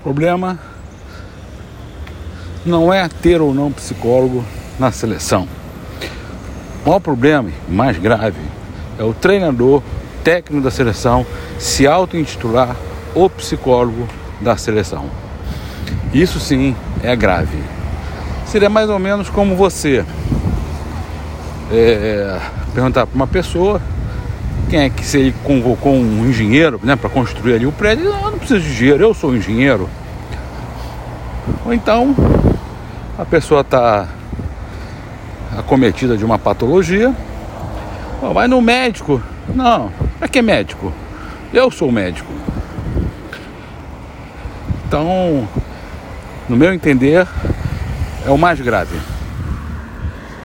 O problema não é ter ou não psicólogo na seleção. O maior problema, mais grave, é o treinador técnico da seleção se auto-intitular o psicólogo da seleção. Isso sim é grave. Seria mais ou menos como você é, perguntar para uma pessoa quem é que se ele convocou um engenheiro né, para construir ali o prédio, eu não preciso de engenheiro, eu sou engenheiro. Ou então a pessoa está acometida de uma patologia, vai no médico. Não, para que médico? Eu sou médico. Então, no meu entender, é o mais grave.